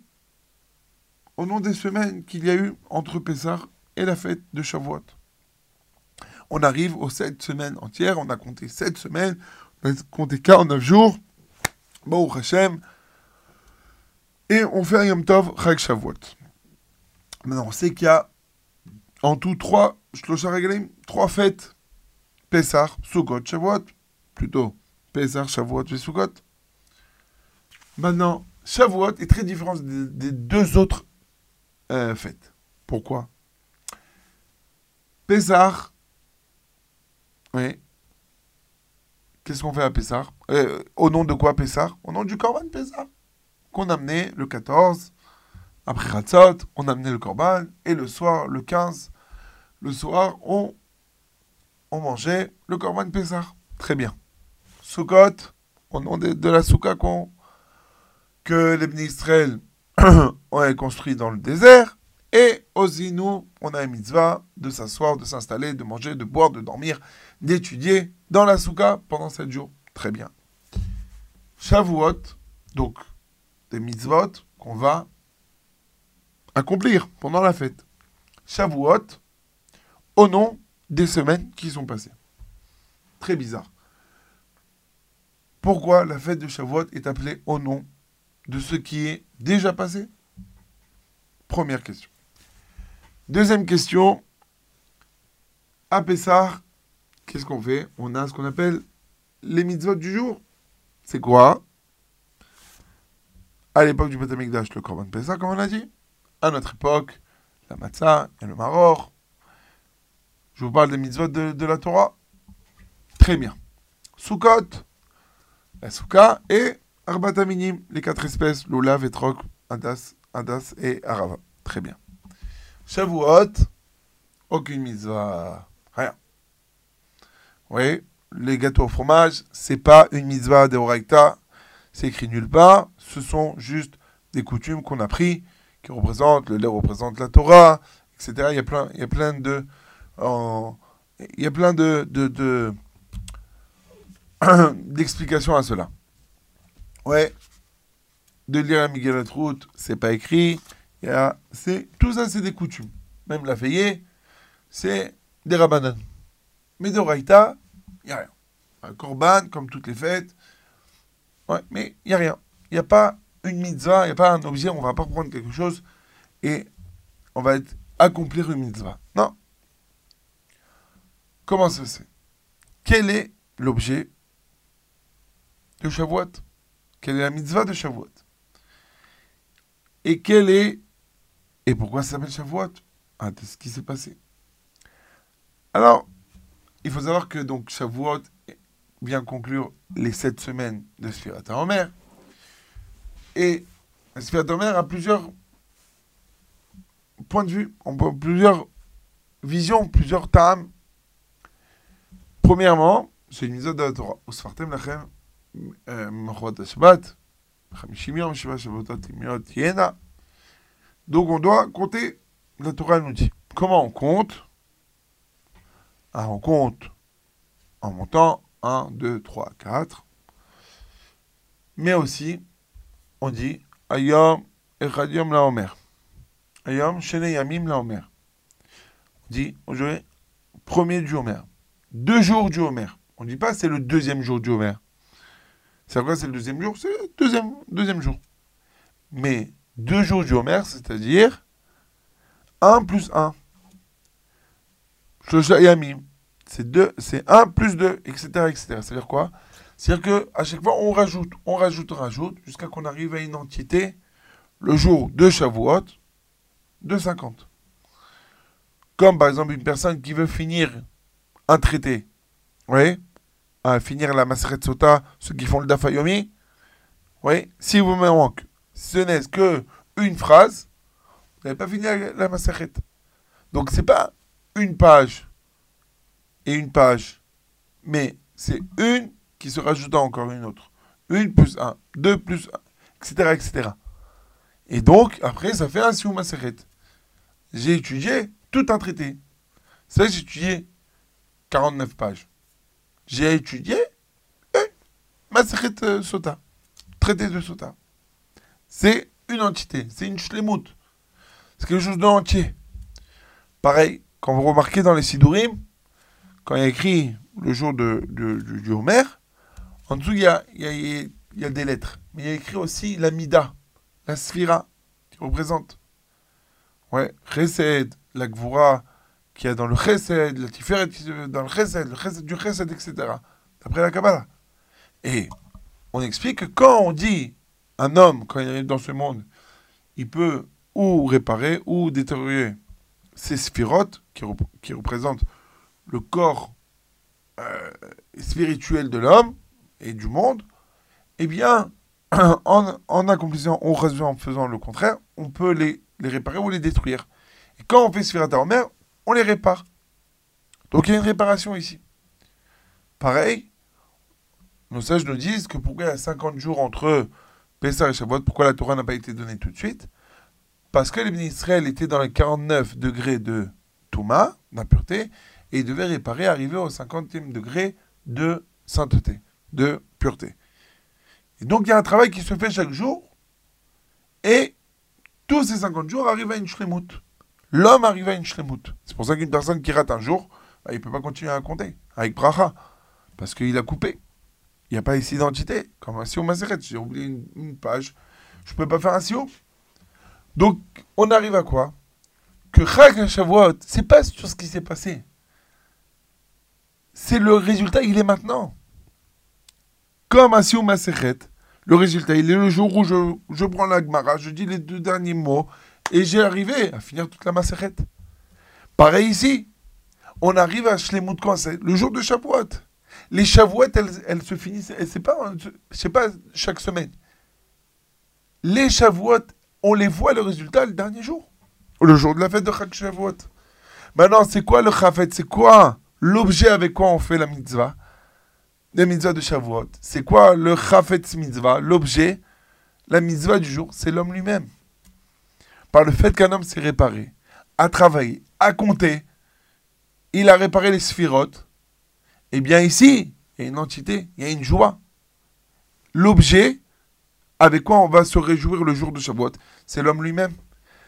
au nom des semaines qu'il y a eu entre Pessah et la fête de Shavuot. On arrive aux sept semaines entières, on a compté sept semaines, on a compté 49 jours, Baruch Hashem, et on fait un Yom Tov Chag Shavuot. Maintenant, on sait qu'il y a en tout trois, trois fêtes. Pessah, Sukkot, Shavuot. Plutôt, Pessah, Shavuot et Sukkot. Maintenant, Shavuot est très différent des, des deux autres euh, fêtes. Pourquoi? Pessah, Qu'est-ce qu'on fait à Pessah? Euh, Au nom de quoi Pessah? Au nom du Korban Pessah. Qu'on a amené le 14, après Ratzot, on a amené le Korban, et le soir, le 15, le soir, on, on mangeait le Korban Pessah. Très bien. Sukkot, au nom de, la Souka que les Israël ont construit dans le désert. Et nous, on a une mitzvah de s'asseoir, de s'installer, de manger, de boire, de dormir, d'étudier dans la souka pendant sept jours. Très bien. Shavuot, donc des mitzvot qu'on va accomplir pendant la fête. Shavuot, au nom des semaines qui sont passées. Très bizarre. Pourquoi la fête de Shavuot est appelée au nom de ce qui est déjà passé? Première question. Deuxième question. À Pessah, qu'est-ce qu'on fait On a ce qu'on appelle les mitzvot du jour. C'est quoi À l'époque du Beth Amikdash, le Korban Pessah, comme on a dit. À notre époque, la matzah et le maror. Je vous parle des mitzvot de, la Torah. Très bien. Sukkot, la Souka et Arbat Aminim, les quatre espèces, Lulav, Etrog, Adas, Adas et Arava. Très bien. Shavuot, aucune mitzvah. Oui, les gâteaux au fromage, c'est pas une mitzvah de Horaïta, c'est écrit nulle part, ce sont juste des coutumes qu'on a pris, qui représentent, le lait représente la Torah, etc. Il y a plein, il y a plein de, il y a plein de, de, de d'explications à cela. Ouais, de lire à Miguel c'est pas écrit. Y a, c'est, tout ça, c'est des coutumes. Même la veillée, c'est des rabbanan. Mais de Raïta, il n'y a rien. Un korban, comme toutes les fêtes. Ouais, mais il n'y a rien. Il n'y a pas une mitzvah, il n'y a pas un objet, on ne va pas prendre quelque chose et on va accomplir une mitzvah. Non. Comment ça se fait? Quel est l'objet de Shavuot? Quelle est la mitzvah de Shavuot? Et quel est... Et pourquoi ça s'appelle Shavuot? Ah, c'est ce qui s'est passé. Alors, il faut savoir que donc Shavuot vient conclure les sept semaines de Sfirat Omer. Et Sfirat Omer a plusieurs points de vue, plusieurs visions, plusieurs tam. Premièrement, c'est une mise de la Torah. Usfartem lachem Shabbat. Donc on doit compter, la Torah nous dit. Comment on compte? Ah, On compte en montant 1, 2, 3, 4. Mais aussi, on dit Ayom Echadiom la Omer. Ayom Shene Yamim la Omer. On dit aujourd'hui, premier du Homer. Deux jours du Homer. On ne dit pas c'est le deuxième jour du Homer. C'est quoi c'est le deuxième jour C'est le deuxième, deuxième jour. Mais deux jours du Homer, c'est-à-dire 1 plus 1. Shosha Yamim. C'est 2, c'est 1 plus 2, etc. etc. C'est-à-dire quoi? C'est-à-dire qu'à chaque fois, on rajoute, on rajoute, on rajoute, jusqu'à qu'on arrive à une entité, le jour de Shavuot, de 50. Comme par exemple une personne qui veut finir un traité, oui, à finir la Maseret Sota, ceux qui font le Dafayomi, oui, si vous me manque, ce n'est que une phrase, vous n'avez pas fini la, la Maseret. Donc c'est pas une page et une page, mais c'est une qui se rajoute encore une autre. Une plus un, deux plus un, etc., etc. Et donc, après, ça fait un Sioum Maseret. J'ai étudié tout un traité. Ça, j'ai étudié 49 pages. J'ai étudié eh, Maseret euh, Sota. Traité de Sota. C'est une entité, c'est une shlemut. C'est quelque chose d'entier. Pareil, quand vous remarquez dans les Sidurim, quand il y a écrit le jour de, du, Homer, en dessous, il y a, il y, a, des lettres. Mais il y a écrit aussi la Mida, la Sphira, qui représente. Ouais, Chesed, la Gvura, qui est dans le Chesed, la Tiferet qui est dans le Chesed, le Chesed du Chesed, etc. D'après la Kabbalah. Et on explique que quand on dit un homme, quand il arrive dans ce monde, il peut ou réparer ou détériorer ses sphirotes, qui, qui représentent le corps euh, spirituel de l'homme et du monde, eh bien, en, en accomplissant en faisant le contraire, on peut les, les réparer ou les détruire. Et quand on fait Sphirata Omer, on les répare. Donc il y a une réparation ici. Pareil, nos sages nous disent que pourquoi il y a 50 jours entre Pessah et Shavuot, pourquoi la Torah n'a pas été donnée tout de suite? Parce que les Israël étaient dans les 49 degrés de Touma, d'impureté, et ils devaient réparer, arriver au 50e degré de sainteté, de pureté. Et donc il y a un travail qui se fait chaque jour, et tous ces 50 jours arrivent à une shlemut. L'homme arrive à une shlemut. C'est pour ça qu'une personne qui rate un jour, bah, il ne peut pas continuer à compter avec bracha, parce qu'il a coupé. Il n'y a pas ici d'identité, comme un sio maseret. J'ai oublié une, page, je ne peux pas faire un sio. Donc, on arrive à quoi? Que Chag Shavuot, c'est pas sur ce qui s'est passé. C'est le résultat, il est maintenant. Comme un sio maseret, le résultat, il est le jour où je, prends la Gemara, je dis les deux derniers mots, et j'ai arrivé à finir toute la maseret. Pareil ici. On arrive à Shlemut c'est le jour de Shavuot. Les Shavuot, elles, se finissent, c'est pas, pas chaque semaine. Les Shavuot, on les voit le résultat le dernier jour. Le jour de la fête de Chag Shavuot. Maintenant, c'est quoi le Chafet C'est quoi? L'objet avec quoi on fait la mitzvah La mitzvah de Shavuot. C'est quoi le Chafet mitzvah L'objet, la mitzvah du jour, c'est l'homme lui-même. Par le fait qu'un homme s'est réparé, a travaillé, a compté, il a réparé les sphirotes, eh bien ici, il y a une entité, il y a une joie. L'objet avec quoi on va se réjouir le jour de Shavuot, c'est l'homme lui-même.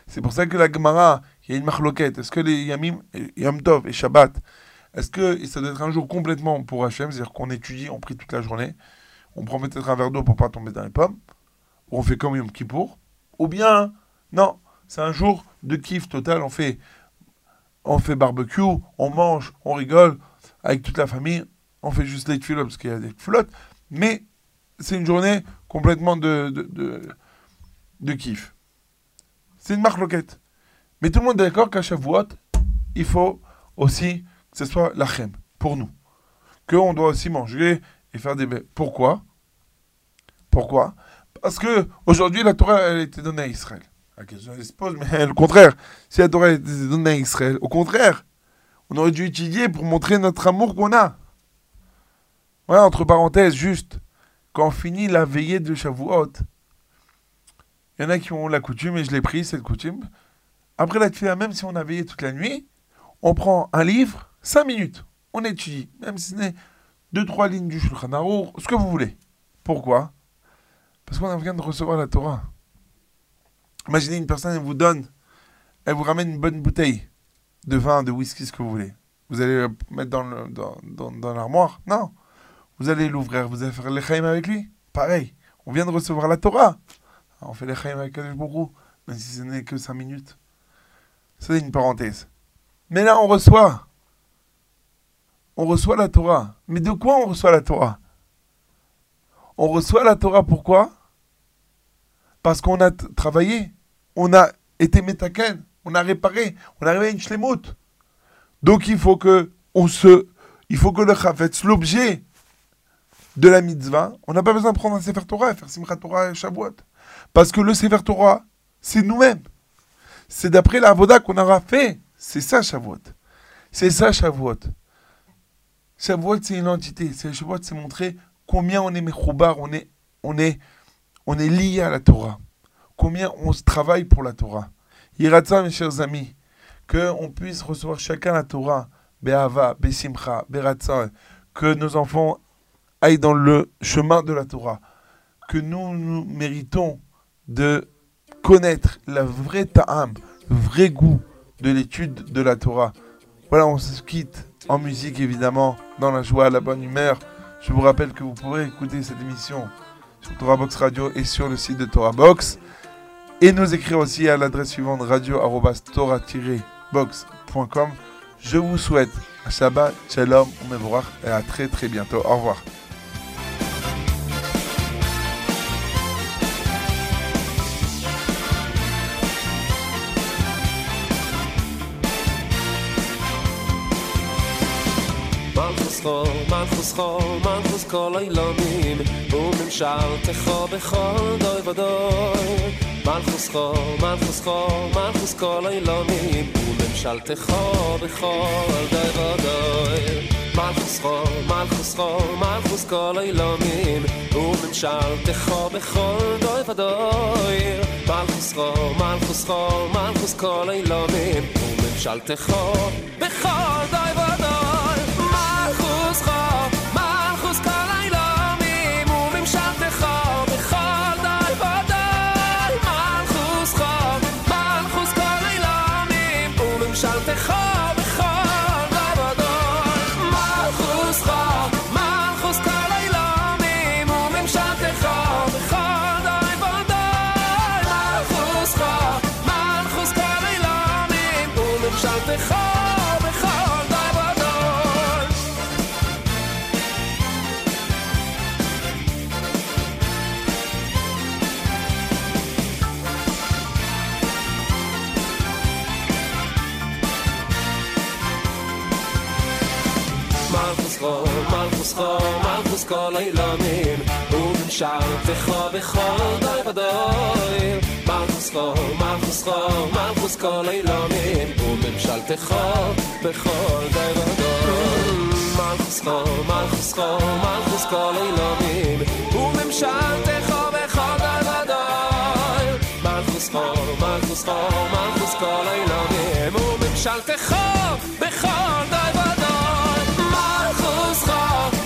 C'est pour ça que la Gemara, il y a une marloquette. Est-ce que les Yamim, Yom et Shabbat, est-ce que ça doit être un jour complètement pour Hachem, c'est-à-dire qu'on étudie, on prie toute la journée, on prend peut-être un verre d'eau pour pas tomber dans les pommes, ou on fait comme Yom Kippour, ou bien, non, c'est un jour de kiff total, on fait, on fait barbecue, on mange, on rigole, avec toute la famille, on fait juste les tuiles parce qu'il y a des flottes, mais c'est une journée complètement de, de, kiff. C'est une marque loquette. Mais tout le monde est d'accord qu'à Shavuot, il faut aussi ce soit la chem, pour nous. Qu'on doit aussi manger et faire des... bêtes. Pourquoi? Pourquoi? Parce que aujourd'hui la Torah, elle a été donnée à Israël. La question se pose, mais le contraire. Si la Torah a été donnée à Israël, au contraire, on aurait dû étudier pour montrer notre amour qu'on a. Ouais, entre parenthèses, juste, quand on finit la veillée de Shavuot, il y en a qui ont la coutume, et je l'ai pris, cette coutume. Après la tefila, même si on a veillé toute la nuit, on prend un livre, 5 minutes, on étudie, même si ce n'est deux, trois lignes du Shulchan Aruch, ce que vous voulez. Pourquoi? Parce qu'on vient de recevoir la Torah. Imaginez une personne, elle vous donne, elle vous ramène une bonne bouteille de vin, de whisky, ce que vous voulez. Vous allez le mettre dans, le, dans, dans, dans l'armoire? Non. Vous allez l'ouvrir, vous allez faire l'echaim avec lui? Pareil. On vient de recevoir la Torah. On fait l'echaim avec Baruch même si ce n'est que 5 minutes. C'est une parenthèse. Mais là, on reçoit. On reçoit la Torah. Mais de quoi on reçoit la Torah? On reçoit la Torah pourquoi? Parce qu'on a travaillé. On a été métaken. On a réparé. On est arrivé une shlemut. Donc il faut que on se, il faut que le chafetz, l'objet de la mitzvah, on n'a pas besoin de prendre un Sefer Torah et faire Simchat Torah et Shavuot. Parce que le Sefer Torah, c'est nous-mêmes. C'est d'après la Avoda qu'on aura fait. C'est ça Shavuot. C'est ça Shavuot. Shavuot, c'est une entité. Shavuot, c'est montrer combien on est mechoubar, on est, on est, on est lié à la Torah. Combien on se travaille pour la Torah. Yiratza, mes chers amis, qu'on puisse recevoir chacun la Torah, Be'ava, Be'simcha, Be'ratza, que nos enfants aillent dans le chemin de la Torah, que nous, nous méritons de connaître la vraie ta'am, le vrai goût de l'étude de la Torah. Voilà, on se quitte en musique évidemment, dans la joie, la bonne humeur. Je vous rappelle que vous pourrez écouter cette émission sur Torah Box Radio et sur le site de Torah Box. Et nous écrire aussi à l'adresse suivante radio-torah-box.com. Je vous souhaite un Shabbat, Shalom, Mevorach et à très très bientôt. Au revoir. מלכוס חול, מלכוס כל אילומים וממשלתך בכל דוי ודוי. מלכוס חול, מלכוס חול, מלכוס כל אילומים וממשלתך בכל דוי ודוי. מלכוס חול, מלכוס חול, מלכוס כל אילומים וממשלתך בכל דוי ודוי. מלכוס חול, מלכוס חול, מלכוס כל אילומים וממשלתך בכל דוי ודוי מלכוס חול, מלכוס כל אילומים וממשלתך בכל די ודוי מלכוס חול, מלכוס חול, מלכוס כל אילומים וממשלתך בכל די ודוי מלכוס חול, מלכוס חול, מלכוס כל אילומים וממשלתך בכל די ודוי מלכוס חול, מלכוס חול, מלכוס כל אילומים וממשלתך בכל די ודוי מלכוס חול,